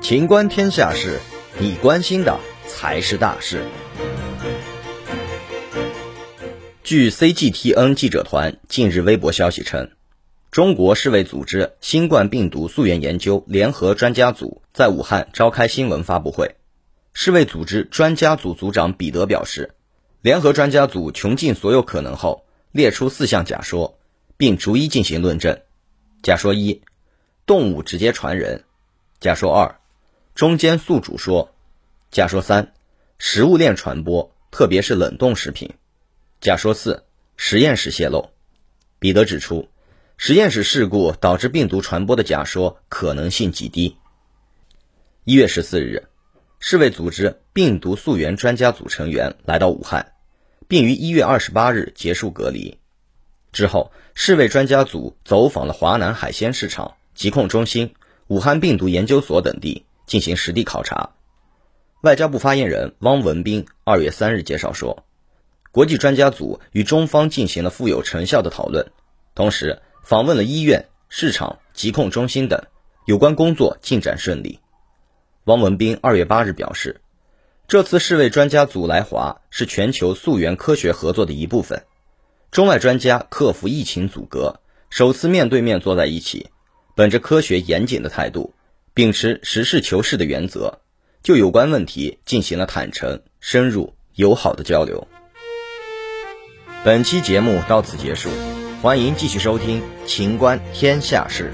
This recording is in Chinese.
情观天下事，你关心的才是大事。据 CGTN 记者团近日微博消息称，中国世卫组织新冠病毒溯源研究联合专家组在武汉召开新闻发布会。世卫组织专家组组长彼得表示，联合专家组穷尽所有可能后，列出四项假说，并逐一进行论证。假说一：动物直接传人；假说二。中间宿主说，假说三，食物链传播，特别是冷冻食品。假说四，实验室泄露。彼得指出，实验室事故导致病毒传播的假说可能性极低。一月十四日，世卫组织病毒溯源专家组成员来到武汉，并于一月二十八日结束隔离。之后，世卫专家组走访了华南海鲜市场、疾控中心、武汉病毒研究所等地。进行实地考察。外交部发言人汪文斌二月三日介绍说，国际专家组与中方进行了富有成效的讨论，同时访问了医院、市场、疾控中心等，有关工作进展顺利。汪文斌二月八日表示，这次世卫专家组来华是全球溯源科学合作的一部分，中外专家克服疫情阻隔，首次面对面坐在一起，本着科学严谨的态度。秉持实事求是的原则，就有关问题进行了坦诚、深入、友好的交流。本期节目到此结束，欢迎继续收听《情观天下事》。